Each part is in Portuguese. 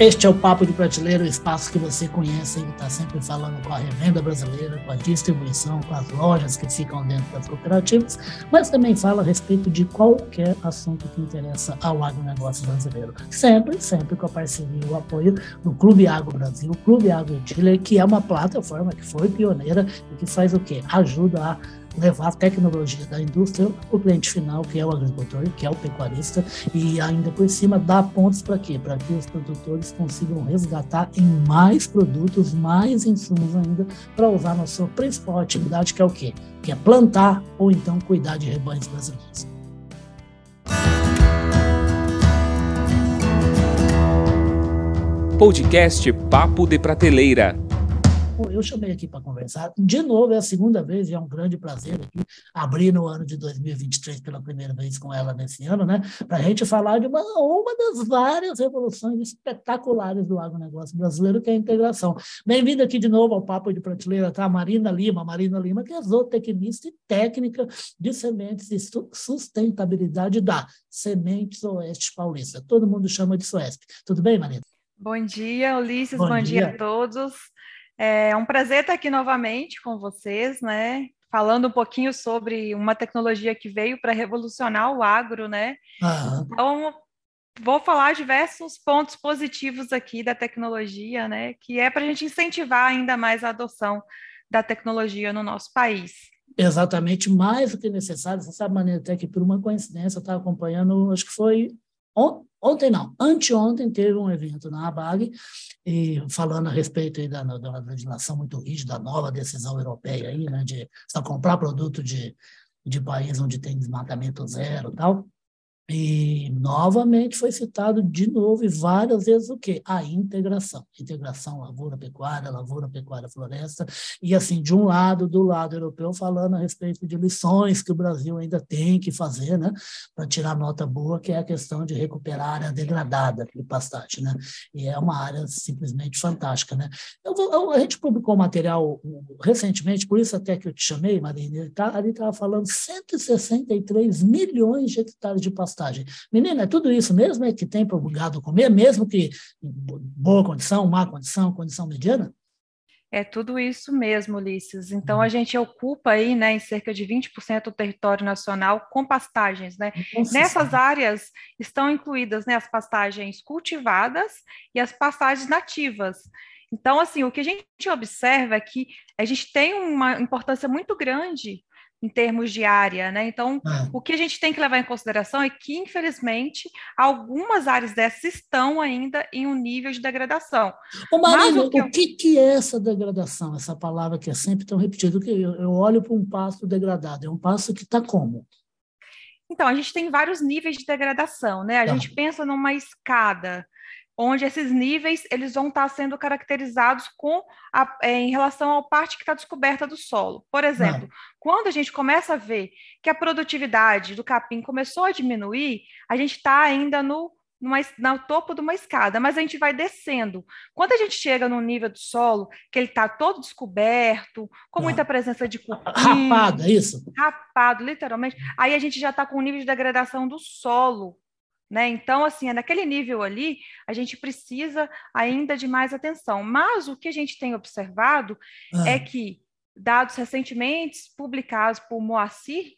Este é o Papo de Prateleira, o espaço que você conhece e está sempre falando com a revenda brasileira, com a distribuição, com as lojas que ficam dentro das cooperativas, mas também fala a respeito de qualquer assunto que interessa ao agronegócio brasileiro. Sempre, sempre com a parceria e o apoio do Clube Agro Brasil, Clube Agro Chile, que é uma plataforma que foi pioneira e que faz o quê? Ajuda a levar tecnologia da indústria para o cliente final, que é o agricultor, que é o pecuarista, e ainda por cima dar pontos para quê? Para que os produtores consigam resgatar em mais produtos, mais insumos ainda, para usar na sua principal atividade, que é o quê? Que é plantar ou então cuidar de rebanhos brasileiros. Podcast Papo de Prateleira eu chamei aqui para conversar. De novo, é a segunda vez e é um grande prazer aqui abrir no ano de 2023 pela primeira vez com ela nesse ano, né? Para a gente falar de uma, uma das várias revoluções espetaculares do agronegócio brasileiro, que é a integração. Bem-vinda aqui de novo ao Papo de Prateleira, tá? Marina Lima. Marina Lima, que é zootecnista e técnica de sementes e sustentabilidade da Sementes Oeste Paulista. Todo mundo chama de Suesp. Tudo bem, Marina? Bom dia, Ulisses. Bom, Bom dia. dia a todos. É um prazer estar aqui novamente com vocês, né? Falando um pouquinho sobre uma tecnologia que veio para revolucionar o agro, né? Uhum. Então, vou falar diversos pontos positivos aqui da tecnologia, né? Que é para a gente incentivar ainda mais a adoção da tecnologia no nosso país. Exatamente, mais do que necessário. Você sabe, Maneira, até que por uma coincidência eu estava acompanhando, acho que foi Ontem não, anteontem teve um evento na ABAG, e falando a respeito da, da legislação muito rígida, da nova decisão europeia aí, né, de só comprar produto de, de país onde tem desmatamento zero e tal. E novamente foi citado de novo e várias vezes o quê? A integração. Integração lavoura-pecuária, lavoura-pecuária-floresta. E assim, de um lado, do lado europeu, falando a respeito de lições que o Brasil ainda tem que fazer, né? Para tirar nota boa, que é a questão de recuperar a área degradada de pastagem, né? E é uma área simplesmente fantástica, né? Eu vou, eu, a gente publicou material recentemente, por isso até que eu te chamei, Marina, tá, ali estava falando 163 milhões de hectares de pastagem pastagem. Menina, é tudo isso mesmo é que tem para o gado comer, mesmo que boa condição, má condição, condição mediana? É tudo isso mesmo, Ulisses. Então, a gente ocupa aí, né, em cerca de 20% do território nacional com pastagens, né? Nossa, Nessas sim. áreas estão incluídas, né, as pastagens cultivadas e as pastagens nativas. Então, assim, o que a gente observa é que a gente tem uma importância muito grande em termos de área, né? Então, é. o que a gente tem que levar em consideração é que, infelizmente, algumas áreas dessas estão ainda em um nível de degradação. Ô, Marina, o, que, o que, que, é essa degradação? Essa palavra que é sempre tão repetida, que eu, eu olho para um passo degradado, é um passo que está como? Então, a gente tem vários níveis de degradação, né? A tá. gente pensa numa escada, onde esses níveis eles vão estar sendo caracterizados com a, é, em relação à parte que está descoberta do solo. Por exemplo, ah. quando a gente começa a ver que a produtividade do capim começou a diminuir, a gente está ainda no, numa, no topo de uma escada, mas a gente vai descendo. Quando a gente chega no nível do solo, que ele está todo descoberto, com ah. muita presença de cupim... Rapado, é isso? Rapado, literalmente. Aí a gente já está com um nível de degradação do solo né? Então, assim, é naquele nível ali, a gente precisa ainda de mais atenção. Mas o que a gente tem observado ah. é que, dados recentemente publicados por Moacir,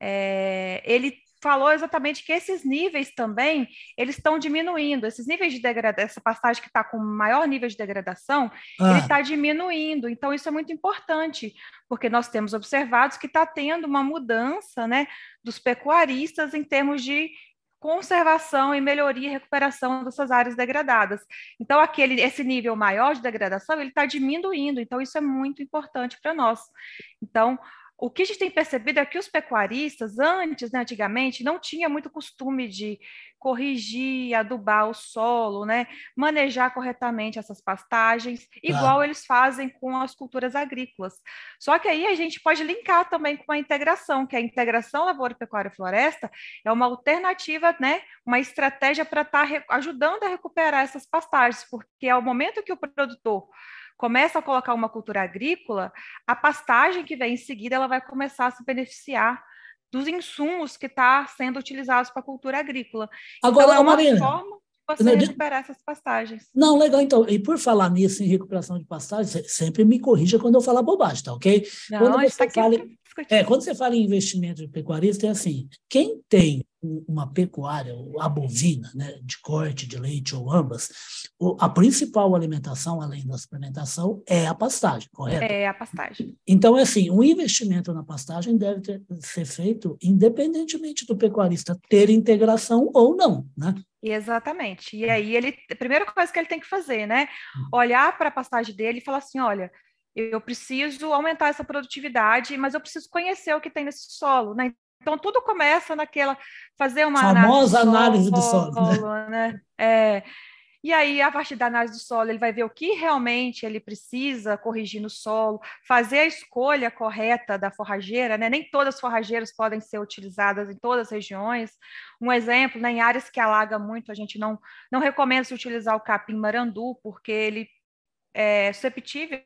é, ele falou exatamente que esses níveis também eles estão diminuindo. Esses níveis de degradação, essa passagem que está com maior nível de degradação, ah. ele está diminuindo. Então, isso é muito importante, porque nós temos observado que está tendo uma mudança né, dos pecuaristas em termos de conservação e melhoria e recuperação dessas áreas degradadas. Então, aquele, esse nível maior de degradação, ele está diminuindo, então isso é muito importante para nós. Então, o que a gente tem percebido é que os pecuaristas, antes, né, antigamente, não tinha muito costume de corrigir, adubar o solo, né, manejar corretamente essas pastagens, igual ah. eles fazem com as culturas agrícolas. Só que aí a gente pode linkar também com a integração, que a integração lavoura, pecuária e floresta é uma alternativa, né, uma estratégia para estar tá ajudando a recuperar essas pastagens, porque ao momento que o produtor começa a colocar uma cultura agrícola, a pastagem que vem em seguida ela vai começar a se beneficiar dos insumos que estão tá sendo utilizados para a cultura agrícola. Agora, então, é Marina, forma... você recuperar essas pastagens. Não, legal. Então, e por falar nisso, em recuperação de pastagens, sempre me corrija quando eu falar bobagem, tá ok? Não, quando você tá fala, é, quando você fala em investimento de pecuarista, é assim, quem tem uma pecuária, a bovina, né, de corte, de leite ou ambas, a principal alimentação, além da suplementação, é a pastagem, correto? É a pastagem. Então, é assim, um investimento na pastagem deve ter, ser feito independentemente do pecuarista ter integração ou não, né? Exatamente. E aí ele, a primeira coisa que ele tem que fazer, né, hum. olhar para a pastagem dele e falar assim, olha, eu preciso aumentar essa produtividade, mas eu preciso conhecer o que tem nesse solo, né? Então tudo começa naquela fazer uma famosa análise do solo, do solo né? né? É, e aí, a partir da análise do solo, ele vai ver o que realmente ele precisa corrigir no solo, fazer a escolha correta da forrageira, né? Nem todas as forrageiras podem ser utilizadas em todas as regiões. Um exemplo, né, em áreas que alaga muito, a gente não, não recomenda se utilizar o capim marandu, porque ele é susceptível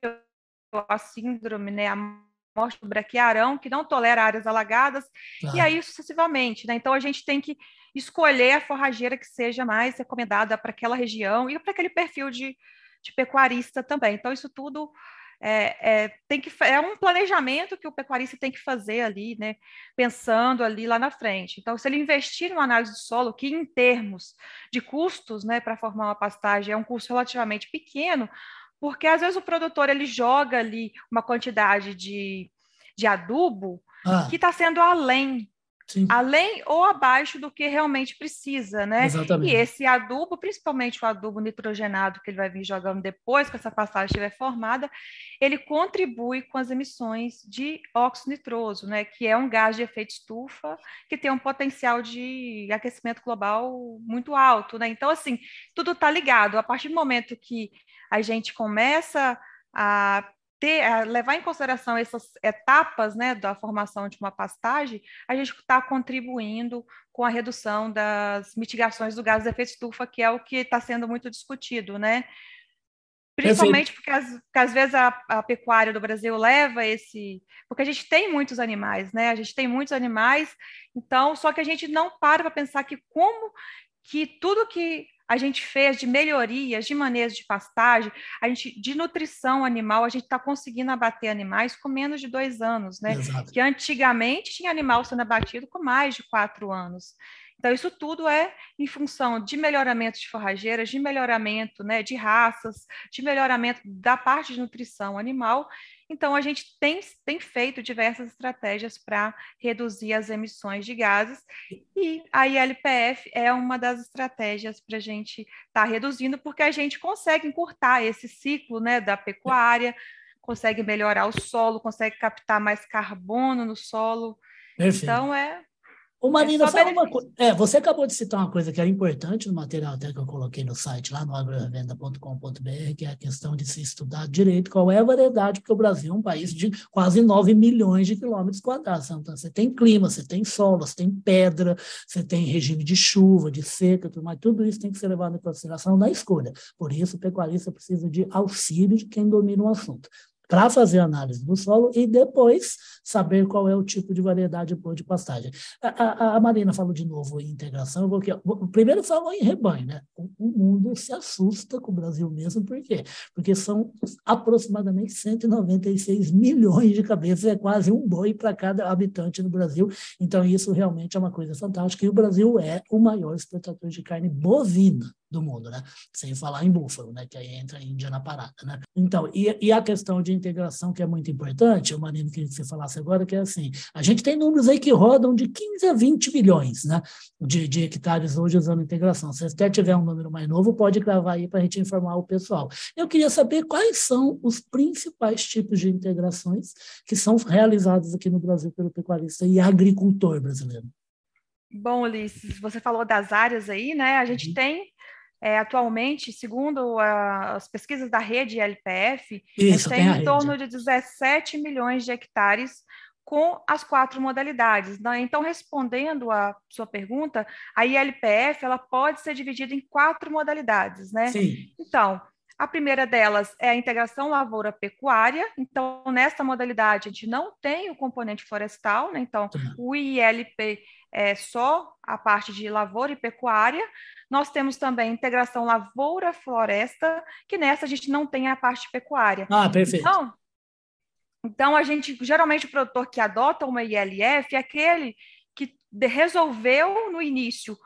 à síndrome, né, a morte do braquiarão, que não tolera áreas alagadas, e aí sucessivamente, né? Então a gente tem que escolher a forrageira que seja mais recomendada para aquela região e para aquele perfil de, de pecuarista também. Então isso tudo é, é, tem que, é um planejamento que o pecuarista tem que fazer ali, né? Pensando ali lá na frente. Então, se ele investir numa análise do solo, que em termos de custos, né, para formar uma pastagem é um custo relativamente pequeno, porque às vezes o produtor ele joga ali uma quantidade de, de adubo ah. que está sendo além Sim. além ou abaixo do que realmente precisa, né? Exatamente. E esse adubo, principalmente o adubo nitrogenado que ele vai vir jogando depois que essa passagem estiver formada, ele contribui com as emissões de óxido nitroso, né? Que é um gás de efeito estufa que tem um potencial de aquecimento global muito alto, né? Então, assim, tudo está ligado. A partir do momento que a gente começa a ter, levar em consideração essas etapas né, da formação de uma pastagem, a gente está contribuindo com a redução das mitigações do gás de efeito estufa, que é o que está sendo muito discutido, né? Principalmente porque, as, porque às vezes a, a, pecuária do Brasil leva esse. Porque a gente tem muitos animais, né? A gente tem muitos animais, então, só que a gente não para para pensar que como que tudo que a gente fez de melhorias, de manejo de pastagem, a gente de nutrição animal, a gente está conseguindo abater animais com menos de dois anos, né? Exato. Que antigamente tinha animal sendo abatido com mais de quatro anos. Então, isso tudo é em função de melhoramento de forrageiras, de melhoramento né, de raças, de melhoramento da parte de nutrição animal então, a gente tem, tem feito diversas estratégias para reduzir as emissões de gases, e a ILPF é uma das estratégias para a gente estar tá reduzindo, porque a gente consegue encurtar esse ciclo né, da pecuária, consegue melhorar o solo, consegue captar mais carbono no solo. Perfeito. Então, é, Ô, Marina, é fala uma coisa. É, você acabou de citar uma coisa que era importante no material até que eu coloquei no site, lá no agrorevenda.com.br, que é a questão de se estudar direito qual é a variedade, porque o Brasil é um país de quase 9 milhões de quilômetros quadrados. Então, você tem clima, você tem solo, você tem pedra, você tem regime de chuva, de seca, tudo, mas tudo isso tem que ser levado em consideração na escolha. Por isso, o pecuarista precisa de auxílio de quem domina o assunto para fazer análise do solo e depois saber qual é o tipo de variedade boa de pastagem. A, a, a Marina falou de novo em integração, porque primeiro falou em rebanho, né? O, o, mundo se assusta com o Brasil mesmo, por quê? Porque são aproximadamente 196 milhões de cabeças, é quase um boi para cada habitante no Brasil, então isso realmente é uma coisa fantástica, e o Brasil é o maior exportador de carne bovina do mundo, né? Sem falar em búfalo, né? Que aí entra a Índia na parada, né? Então, e, e a questão de integração que é muito importante, o Marino queria que você falasse agora, que é assim, a gente tem números aí que rodam de 15 a 20 milhões, né? De, de hectares hoje usando integração. Se até tiver um número mais novo, pode gravar aí para a gente informar o pessoal. Eu queria saber quais são os principais tipos de integrações que são realizados aqui no Brasil pelo pecuarista e agricultor brasileiro. Bom, Ulisses, você falou das áreas aí, né? A gente uhum. tem é, atualmente, segundo a, as pesquisas da rede LPF, Isso, tem, tem em torno de 17 milhões de hectares com as quatro modalidades. Né? Então, respondendo a sua pergunta, a ILPF ela pode ser dividida em quatro modalidades, né? Sim. Então, a primeira delas é a integração lavoura-pecuária. Então, nessa modalidade, a gente não tem o componente florestal, né? Então, o ILP é só a parte de lavoura e pecuária. Nós temos também a integração lavoura-floresta, que nessa a gente não tem a parte pecuária. Ah, perfeito. Então, então, a gente, geralmente, o produtor que adota uma ILF é aquele que resolveu no início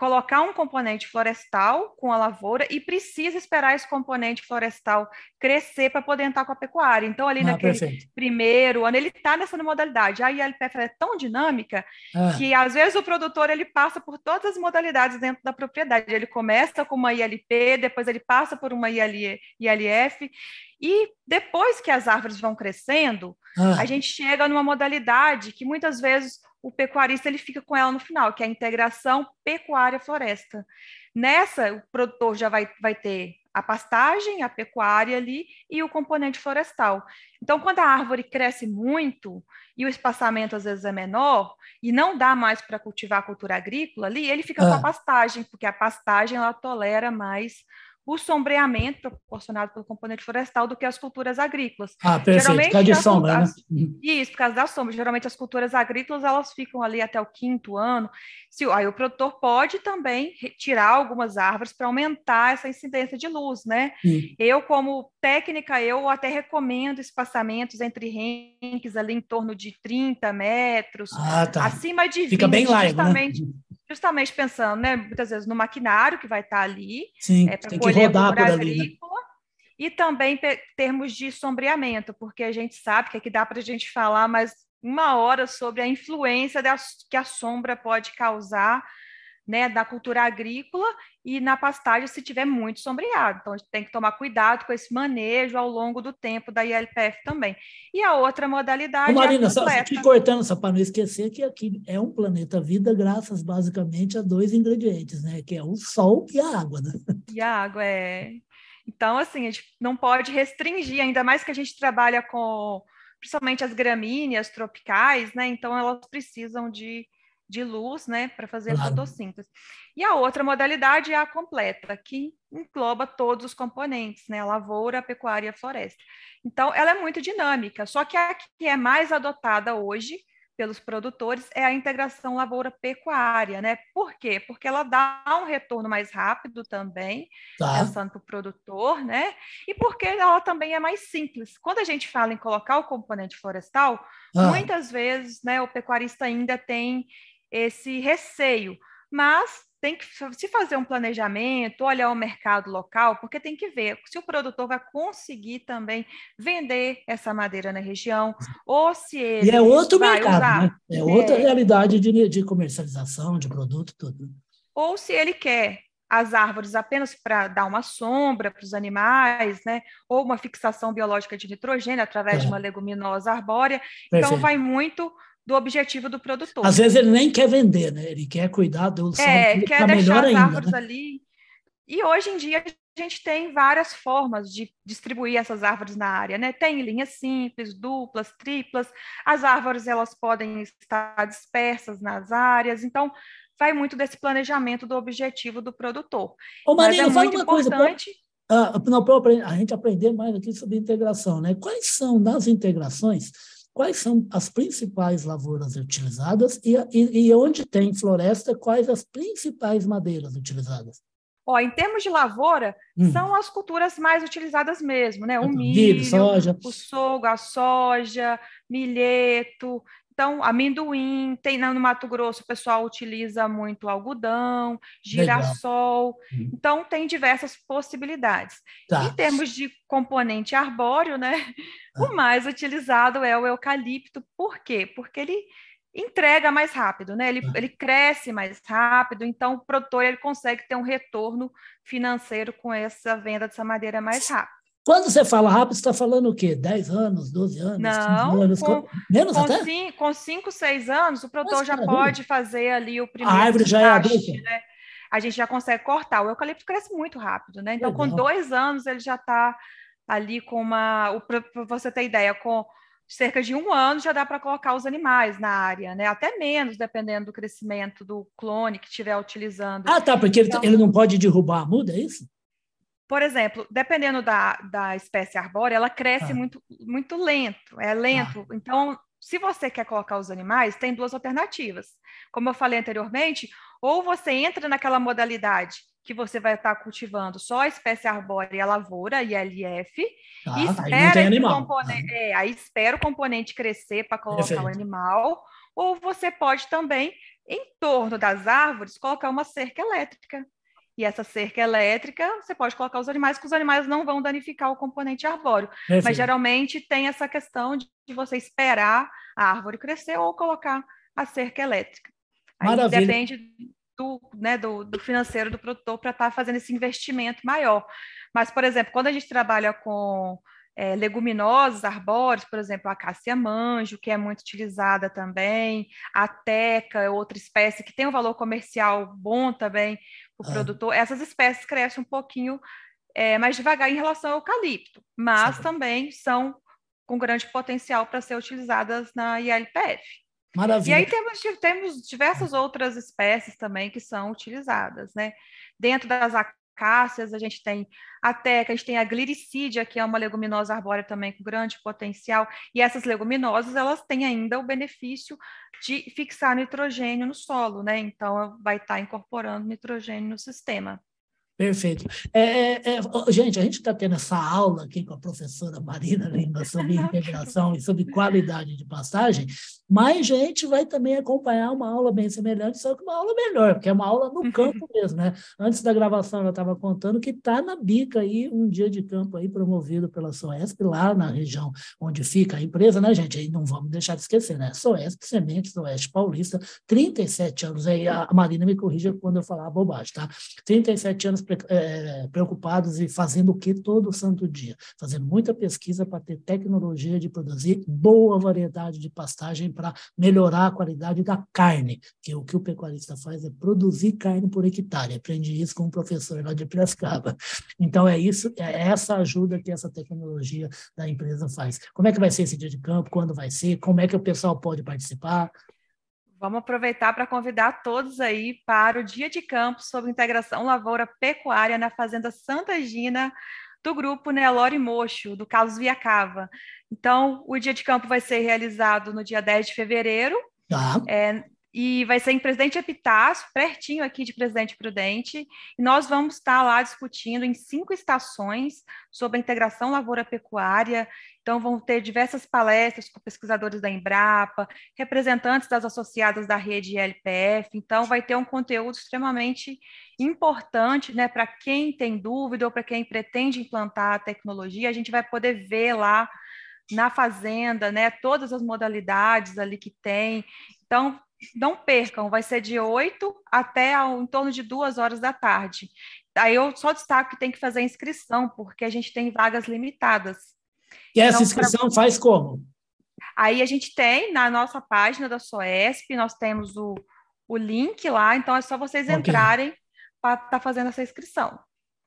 colocar um componente florestal com a lavoura e precisa esperar esse componente florestal crescer para poder entrar com a pecuária. Então, ali ah, naquele perfeito. primeiro ano, ele está nessa modalidade. A ILPF é tão dinâmica ah. que, às vezes, o produtor ele passa por todas as modalidades dentro da propriedade. Ele começa com uma ILP, depois ele passa por uma IL, ILF, e depois que as árvores vão crescendo, ah. a gente chega numa modalidade que muitas vezes o pecuarista ele fica com ela no final, que é a integração pecuária-floresta. Nessa, o produtor já vai, vai ter a pastagem, a pecuária ali e o componente florestal. Então, quando a árvore cresce muito e o espaçamento às vezes é menor e não dá mais para cultivar a cultura agrícola ali, ele fica ah. com a ah. pastagem, porque a pastagem ela tolera mais o sombreamento proporcionado pelo componente florestal do que as culturas agrícolas. Ah, perfeito, Geralmente, por causa de sombra, né? Uhum. Isso, por causa da sombra. Geralmente as culturas agrícolas, elas ficam ali até o quinto ano. Se, aí o produtor pode também tirar algumas árvores para aumentar essa incidência de luz, né? Sim. Eu, como técnica, eu até recomendo espaçamentos entre renques ali em torno de 30 metros, ah, tá. acima de 20, Fica bem largo, né? justamente... Né? Justamente pensando, né, muitas vezes no maquinário que vai estar ali, Sim, é, para colher rodar por agrícola, ali, né? e também termos de sombreamento, porque a gente sabe que aqui dá para a gente falar mais uma hora sobre a influência que a sombra pode causar né, da cultura agrícola e na pastagem se tiver muito sombreado. Então, a gente tem que tomar cuidado com esse manejo ao longo do tempo da ILPF também. E a outra modalidade Ô, Marina, é só te cortando só para não esquecer que aqui é um planeta vida graças basicamente a dois ingredientes, né, que é o sol e a água. Né? E a água, é... Então, assim, a gente não pode restringir, ainda mais que a gente trabalha com principalmente as gramíneas tropicais, né? Então elas precisam de de luz, né, para fazer claro. a fotossíntese. E a outra modalidade é a completa, que engloba todos os componentes, né, a lavoura, a pecuária e a floresta. Então, ela é muito dinâmica, só que a que é mais adotada hoje pelos produtores é a integração lavoura-pecuária, né? Por quê? Porque ela dá um retorno mais rápido também, tá. pensando para o produtor, né? E porque ela também é mais simples. Quando a gente fala em colocar o componente florestal, ah. muitas vezes, né, o pecuarista ainda tem esse receio, mas tem que se fazer um planejamento, olhar o mercado local, porque tem que ver se o produtor vai conseguir também vender essa madeira na região, ou se ele. E é outro mercado, usar, né? É outra é, realidade de, de comercialização, de produto, tudo. Ou se ele quer as árvores apenas para dar uma sombra para os animais, né? Ou uma fixação biológica de nitrogênio através é. de uma leguminosa arbórea. Então, Perfeito. Então, vai muito do objetivo do produtor. Às vezes ele nem quer vender, né? Ele quer cuidar do É, quer deixar as ainda, árvores né? ali. E hoje em dia a gente tem várias formas de distribuir essas árvores na área, né? Tem linhas simples, duplas, triplas. As árvores elas podem estar dispersas nas áreas. Então vai muito desse planejamento do objetivo do produtor. Ô, Marina, Mas é muito importante. Coisa, pra, a gente aprender mais aqui sobre integração, né? Quais são nas integrações quais são as principais lavouras utilizadas e, e, e, onde tem floresta, quais as principais madeiras utilizadas? Ó, em termos de lavoura, hum. são as culturas mais utilizadas mesmo, né? O então, milho, soja. o sorgo, a soja, milheto, então, amendoim, tem no Mato Grosso o pessoal utiliza muito algodão, girassol. Legal. Então, tem diversas possibilidades. Tá. Em termos de componente arbóreo, né? Ah. O mais utilizado é o eucalipto. Por quê? Porque ele entrega mais rápido, né? Ele, ah. ele cresce mais rápido, então o produtor ele consegue ter um retorno financeiro com essa venda dessa madeira mais rápido. Quando você fala rápido, você está falando o quê? 10 anos, 12 anos, Não, 15 anos? Com, menos com até? Cinco, com 5, 6 anos, o produtor já pode fazer ali o primeiro. A árvore já é adulta? Né? A gente já consegue cortar. O eucalipto cresce muito rápido, né? Então, Legal. com dois anos, ele já está ali com uma. Para você ter ideia, com cerca de um ano já dá para colocar os animais na área, né? Até menos, dependendo do crescimento do clone que estiver utilizando. Ah, tá, porque então, ele, ele não pode derrubar a muda, é isso? Por exemplo, dependendo da, da espécie arbórea, ela cresce ah. muito, muito lento, é lento. Ah. Então, se você quer colocar os animais, tem duas alternativas. Como eu falei anteriormente, ou você entra naquela modalidade que você vai estar cultivando só a espécie arbórea e a lavoura, ILF, ah, e espera aí, componente, é, aí espera o componente crescer para colocar Perfeito. o animal, ou você pode também, em torno das árvores, colocar uma cerca elétrica. E essa cerca elétrica, você pode colocar os animais, que os animais não vão danificar o componente arbóreo. Perfeito. Mas geralmente tem essa questão de, de você esperar a árvore crescer ou colocar a cerca elétrica. Aí Maravilha. depende do, né, do, do financeiro do produtor para estar tá fazendo esse investimento maior. Mas, por exemplo, quando a gente trabalha com é, leguminosas, arbóreos, por exemplo, a cássia manjo, que é muito utilizada também, a teca, é outra espécie que tem um valor comercial bom também o ah. produtor, essas espécies crescem um pouquinho é, mais devagar em relação ao eucalipto, mas Sim. também são com grande potencial para ser utilizadas na ILPF. Maravilha. E aí temos, temos diversas outras espécies também que são utilizadas, né? Dentro das a gente tem a teca, a gente tem a gliricídia, que é uma leguminosa arbórea também com grande potencial, e essas leguminosas, elas têm ainda o benefício de fixar nitrogênio no solo, né? Então, vai estar incorporando nitrogênio no sistema. Perfeito. É, é, é, gente, a gente está tendo essa aula aqui com a professora Marina Lima sobre integração e sobre qualidade de pastagem, mas a gente vai também acompanhar uma aula bem semelhante, só que uma aula melhor, porque é uma aula no campo mesmo, né? Antes da gravação, ela estava contando que está na bica aí um dia de campo aí promovido pela Soesp, lá na região onde fica a empresa, né, gente? Aí não vamos deixar de esquecer, né? Soesp, Sementes do Oeste Paulista, 37 anos, aí a Marina me corrija quando eu falar bobagem, tá? 37 anos é, preocupados e fazendo o que todo santo dia? Fazendo muita pesquisa para ter tecnologia de produzir boa variedade de pastagem para melhorar a qualidade da carne, que o que o pecuarista faz é produzir carne por hectare. Aprendi isso com um professor lá de Piracicaba. Então, é isso, é essa ajuda que essa tecnologia da empresa faz. Como é que vai ser esse dia de campo? Quando vai ser? Como é que o pessoal pode participar? Vamos aproveitar para convidar todos aí para o dia de campo sobre integração lavoura pecuária na Fazenda Santa Gina, do grupo Nelore Mocho, do Carlos Viacava. Então, o dia de campo vai ser realizado no dia 10 de fevereiro. Tá. É, e vai ser em Presidente Epitácio, pertinho aqui de Presidente Prudente, e nós vamos estar lá discutindo em cinco estações sobre a integração lavoura-pecuária, então vão ter diversas palestras com pesquisadores da Embrapa, representantes das associadas da rede LPF, então vai ter um conteúdo extremamente importante, né, para quem tem dúvida ou para quem pretende implantar a tecnologia, a gente vai poder ver lá na fazenda, né, todas as modalidades ali que tem, então não percam, vai ser de 8 até ao, em torno de duas horas da tarde. Aí eu só destaco que tem que fazer a inscrição, porque a gente tem vagas limitadas. E essa então, inscrição pra... faz como? Aí a gente tem na nossa página da SOESP, nós temos o, o link lá, então é só vocês okay. entrarem para estar tá fazendo essa inscrição.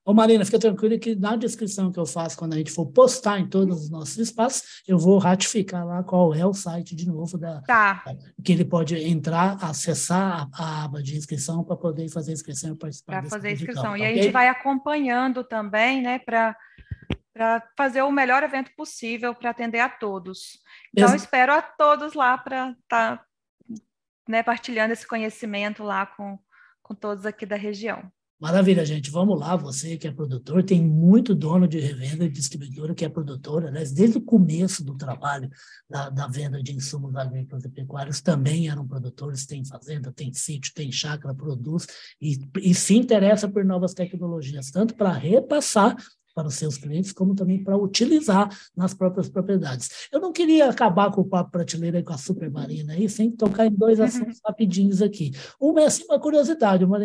Ô Marina, fica tranquila que na descrição que eu faço, quando a gente for postar em todos os nossos espaços, eu vou ratificar lá qual é o site de novo da tá. que ele pode entrar, acessar a, aba de inscrição para poder fazer a inscrição e participar. Para fazer a inscrição. e a gente vai acompanhando também, né, para para fazer o melhor evento possível para atender a todos. Então, Ex espero a todos lá para estar tá, né, partilhando esse conhecimento lá com, com todos aqui da região. Maravilha, gente. Vamos lá, você que é produtor, tem muito dono de revenda e distribuidora que é produtora, desde o começo do trabalho da, da, venda de insumos agrícolas e pecuários também eram produtores, tem fazenda, tem sítio, tem chácara, produz e, e se interessa por novas tecnologias, tanto para repassar para os seus clientes, como também para utilizar nas próprias propriedades. Eu não queria acabar com o papo prateleira com a Supermarina aí, sem tocar em dois uhum. assuntos rapidinhos aqui. Uma é assim, uma curiosidade, uma,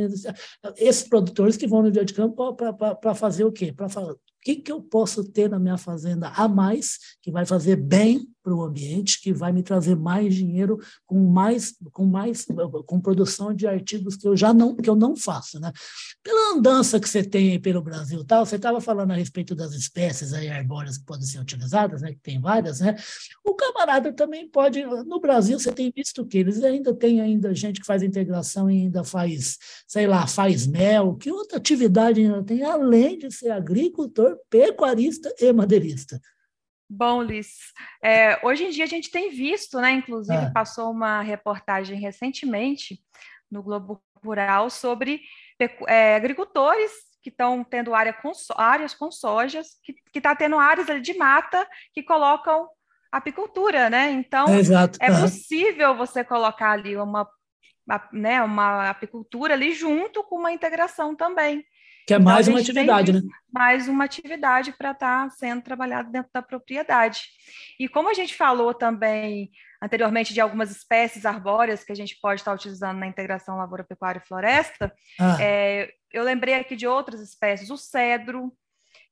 esses produtores que vão no dia de campo para fazer o quê? Para que, que eu posso ter na minha fazenda a mais que vai fazer bem para o ambiente, que vai me trazer mais dinheiro com mais, com mais, com produção de artigos que eu já não, que eu não faço, né? Pela andança que você tem aí pelo Brasil, tal, você estava falando a respeito das espécies aí arbóreas que podem ser utilizadas, né? Que tem várias, né? O camarada também pode, no Brasil você tem visto que eles ainda tem ainda gente que faz integração e ainda faz, sei lá, faz mel, que outra atividade ainda tem além de ser agricultor, pecuarista e madeirista. Bom, Liz, é, hoje em dia a gente tem visto, né? Inclusive, é. passou uma reportagem recentemente no Globo Rural sobre é, agricultores que estão tendo área com, áreas com sojas, que está tendo áreas de mata que colocam apicultura, né? Então, Exato. é possível você colocar ali uma, né, uma apicultura ali junto com uma integração também. Que é mais então, uma atividade, né? Mais uma atividade para estar tá sendo trabalhada dentro da propriedade. E como a gente falou também anteriormente de algumas espécies arbóreas que a gente pode estar tá utilizando na integração lavoura, pecuária e floresta, ah. é, eu lembrei aqui de outras espécies, o cedro,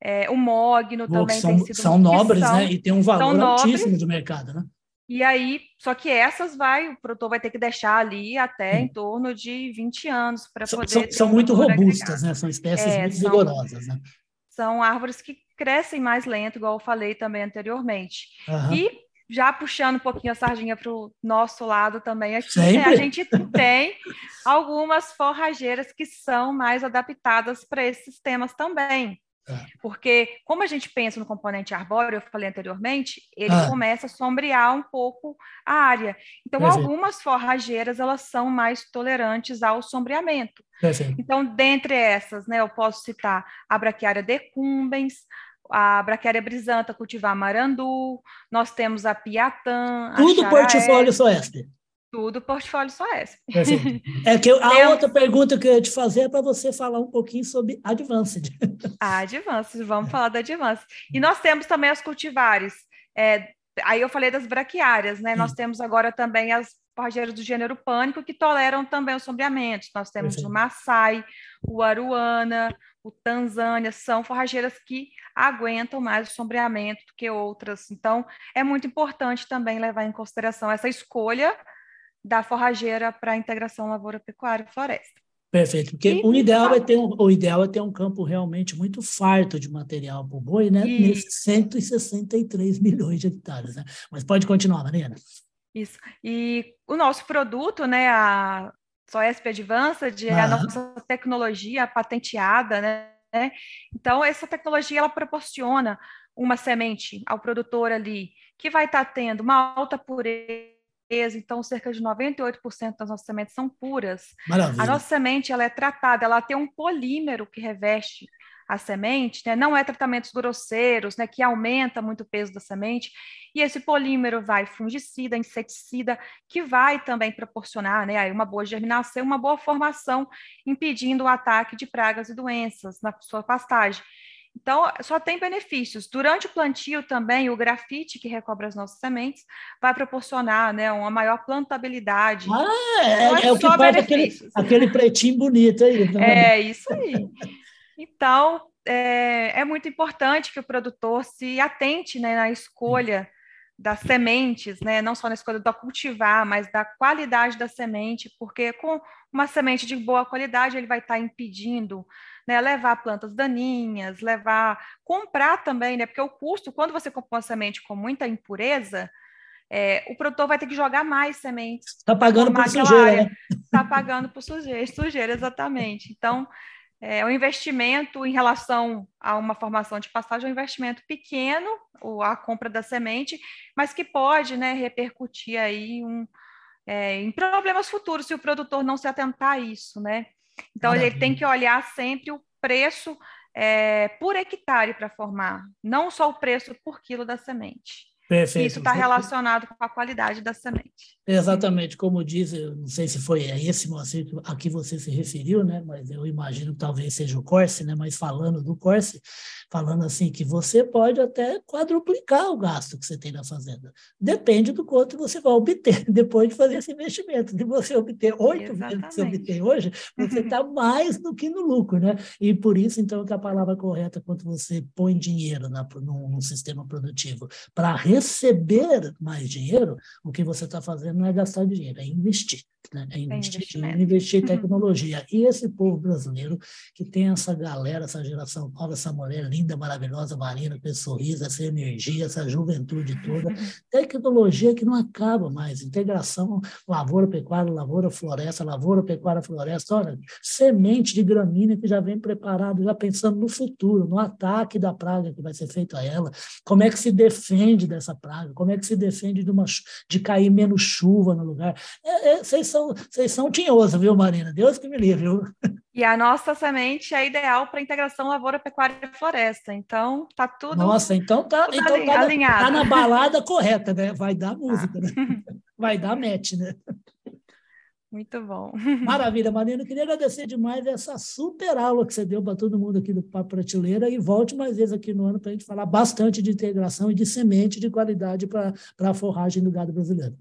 é, o mogno Pô, também são, tem sido... São nobres, são, né? E tem um valor altíssimo do mercado, né? E aí, só que essas vai, o produtor vai ter que deixar ali até em torno de 20 anos para poder. São, são muito robustas, né? São espécies é, muito são, vigorosas, né? São árvores que crescem mais lento, igual eu falei também anteriormente. Uhum. E já puxando um pouquinho a sardinha para o nosso lado também aqui, né? a gente tem algumas forrageiras que são mais adaptadas para esses temas também. É. Porque, como a gente pensa no componente arbóreo, eu falei anteriormente, ele ah. começa a sombrear um pouco a área. Então, Perfeito. algumas forrageiras, elas são mais tolerantes ao sombreamento. Perfeito. Então, dentre essas, né, eu posso citar a braquiária decumbens, a braquiária brisanta cultivar marandu, nós temos a piatã, Tudo a portfólio Soesp. Tudo portfólio só essa. É que a Temos... outra pergunta que eu ia te fazer é para você falar um pouquinho sobre Advanced. A Advanced, vamos falar da Advanced. E nós temos também as cultivares. É, aí eu falei das braquiárias, né? Nós temos agora também as forrageiras do gênero pânico que toleram também os sombreamentos. Nós temos Perfeito. o Maasai, o Aruana, o Tanzânia, são forrageiras que aguentam mais o sombreamento do que outras. Então, é muito importante também levar em consideração essa escolha da forrageira para a integração lavoura, pecuária e floresta. Perfeito, porque e, o ideal, é ter um, o ideal é ter um campo realmente muito farto de material para o boi, né? E... Nesses 163 milhões de hectares, né? Mas pode continuar, Marina. Isso. E o nosso produto, né, a Soesp Advanced, é a nossa tecnologia patenteada, né? Então, essa tecnologia, ela proporciona uma semente ao produtor ali, que vai estar tá tendo uma alta pureza, então cerca de 98% das nossas sementes são puras. Maravilha. A nossa semente ela é tratada, ela tem um polímero que reveste a semente, né? não é tratamentos grosseiros, né? que aumenta muito o peso da semente, e esse polímero vai fungicida, inseticida, que vai também proporcionar né? uma boa germinação, uma boa formação, impedindo o ataque de pragas e doenças na sua pastagem. Então, só tem benefícios. Durante o plantio também, o grafite que recobre as nossas sementes vai proporcionar né, uma maior plantabilidade. Ah, é, é, é o que faz aquele, aquele pretinho bonito aí. Né? É, isso aí. Então, é, é, muito importante que o produtor se atente né, na escolha das sementes, né? não só na escolha do cultivar, mas da qualidade da semente, porque com uma semente de boa qualidade, ele vai estar impedindo né, levar plantas daninhas, levar, comprar também, né, porque o custo, quando você compra uma semente com muita impureza, é, o produtor vai ter que jogar mais sementes. Está pagando por sujeira, né? Está pagando por sujeira, sujeira, exatamente. Então, é, o investimento em relação a uma formação de pastagem é um investimento pequeno, a compra da semente, mas que pode né, repercutir aí um, é, em problemas futuros se o produtor não se atentar a isso, né? Então, Maravilha. ele tem que olhar sempre o preço é, por hectare para formar, não só o preço por quilo da semente. Perfeito. Isso está relacionado com a qualidade da semente. Exatamente, como diz, eu não sei se foi esse moacir a que você se referiu, né? mas eu imagino que talvez seja o Corse, né? mas falando do Corse, falando assim que você pode até quadruplicar o gasto que você tem na fazenda. Depende do quanto você vai obter depois de fazer esse investimento. De você obter oito vezes que você obtém hoje, você está mais do que no lucro. Né? E por isso, então, que a palavra correta quando você põe dinheiro na, num, num sistema produtivo para receber mais dinheiro, o que você está fazendo não é gastar dinheiro, é investir. Né? É investir, é investir em tecnologia. E esse povo brasileiro, que tem essa galera, essa geração nova, essa mulher linda, maravilhosa Marina, com esse sorriso, essa energia, essa juventude toda. Tecnologia que não acaba mais. Integração lavoura, pecuária, lavoura, floresta, lavoura, pecuária, floresta. Olha, semente de gramínea que já vem preparado, já pensando no futuro, no ataque da praga que vai ser feito a ela. Como é que se defende dessa praga? Como é que se defende de, uma, de cair menos chuva no lugar? É, é, vocês, são, vocês são tinhosos, viu, Marina? Deus que me livre, viu? E a nossa semente é ideal para integração lavoura, pecuária e floresta. Então, tá tudo. Nossa, então tá, então tá, alinhado. tá na balada correta, né? Vai dar música, né? Vai dar match, né? Muito bom. Maravilha, Marina. Eu queria agradecer demais essa super aula que você deu para todo mundo aqui do Papo Prateleira e volte mais vezes aqui no ano para a gente falar bastante de integração e de semente de qualidade para a forragem do gado brasileiro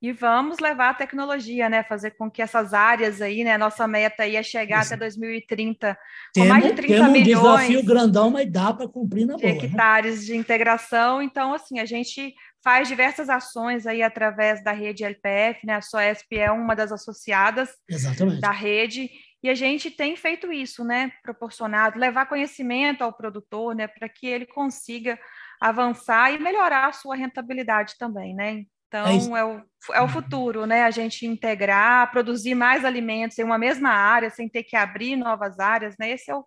e vamos levar a tecnologia, né? Fazer com que essas áreas aí, né? Nossa meta aí é chegar Isso. até 2030 com mais de 30 temos milhões. um desafio grandão, mas dá para cumprir na de boa. Né? hectares né? de integração. Então, assim, a gente faz diversas ações aí através da rede LPF, né? A SOESP é uma das associadas Exatamente. da rede. E a gente tem feito isso, né? Proporcionado, levar conhecimento ao produtor, né? Para que ele consiga avançar e melhorar a sua rentabilidade também, né? Então, é, é, o, é o futuro, né? A gente integrar, produzir mais alimentos em uma mesma área, sem ter que abrir novas áreas, né? Esse é o,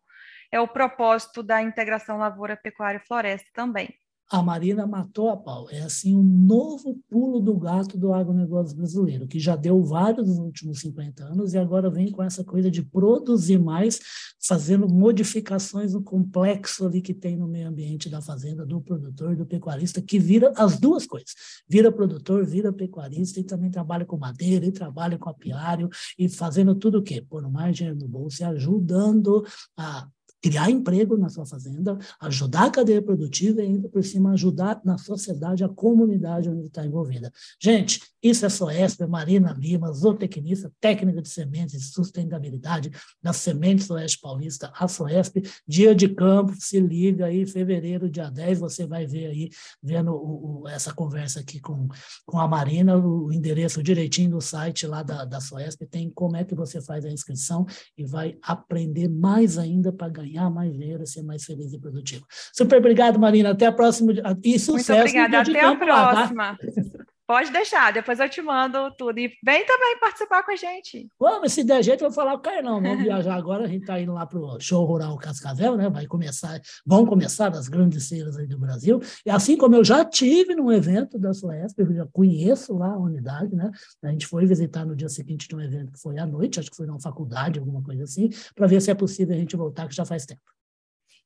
é o propósito da integração lavoura, pecuária e floresta também a Marina matou a pau. É assim um novo pulo do gato do agronegócio brasileiro, que já deu vários nos últimos 50 anos e agora vem com essa coisa de produzir mais, fazendo modificações no complexo ali que tem no meio ambiente da fazenda, do produtor, do pecuarista, que vira as duas coisas. Vira produtor, vira pecuarista e também trabalha com madeira, e trabalha com apiário e fazendo tudo o quê? Mais dinheiro no bolso e ajudando a criar emprego na sua fazenda, ajudar a cadeia produtiva e ainda por cima ajudar na sociedade, a comunidade onde está envolvida. Gente, isso é Soesp, Marina Lima, zootecnista, técnica de sementes e sustentabilidade das Sementes Oeste Paulista, a Soesp, dia de campo, se liga aí, fevereiro, dia 10, você vai ver aí, vendo o, o, essa conversa aqui com, com a Marina, o endereço direitinho do site lá da, da Soesp, tem como é que você faz a inscrição e vai aprender mais ainda para ganhar ganhar mais dinheiro, ser mais feliz e produtivo. Super obrigado, Marina. Até a próxima. E sucesso. Muito obrigada. Até a próxima. Lá, tá? Pode deixar, depois eu te mando tudo. E vem também participar com a gente. Vamos, se der jeito, eu vou falar com o Carlão. Vamos viajar agora, a gente está indo lá para o show rural Cascavel, né? Vai começar, vão começar as grandes feiras aí do Brasil. E assim como eu já tive num evento da Suesp, eu já conheço lá a unidade, né? A gente foi visitar no dia seguinte de um evento que foi à noite, acho que foi numa faculdade, alguma coisa assim, para ver se é possível a gente voltar, que já faz tempo.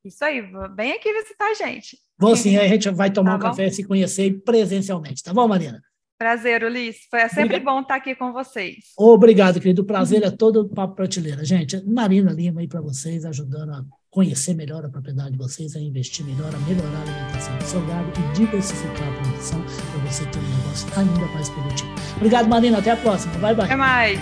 Isso aí, vem aqui visitar a gente. Vou sim, aí a gente vai tomar tá um bom? café, se conhecer presencialmente, tá bom, Marina? Prazer, Ulisses. Foi sempre Obrigado. bom estar aqui com vocês. Obrigado, querido. O prazer é todo do Papo Prateleira. Gente, Marina Lima aí para vocês, ajudando a conhecer melhor a propriedade de vocês, a investir melhor, a melhorar a alimentação do seu gado e diversificar a produção para você ter um negócio ainda mais produtivo. Obrigado, Marina. Até a próxima. Bye, bye. Até mais.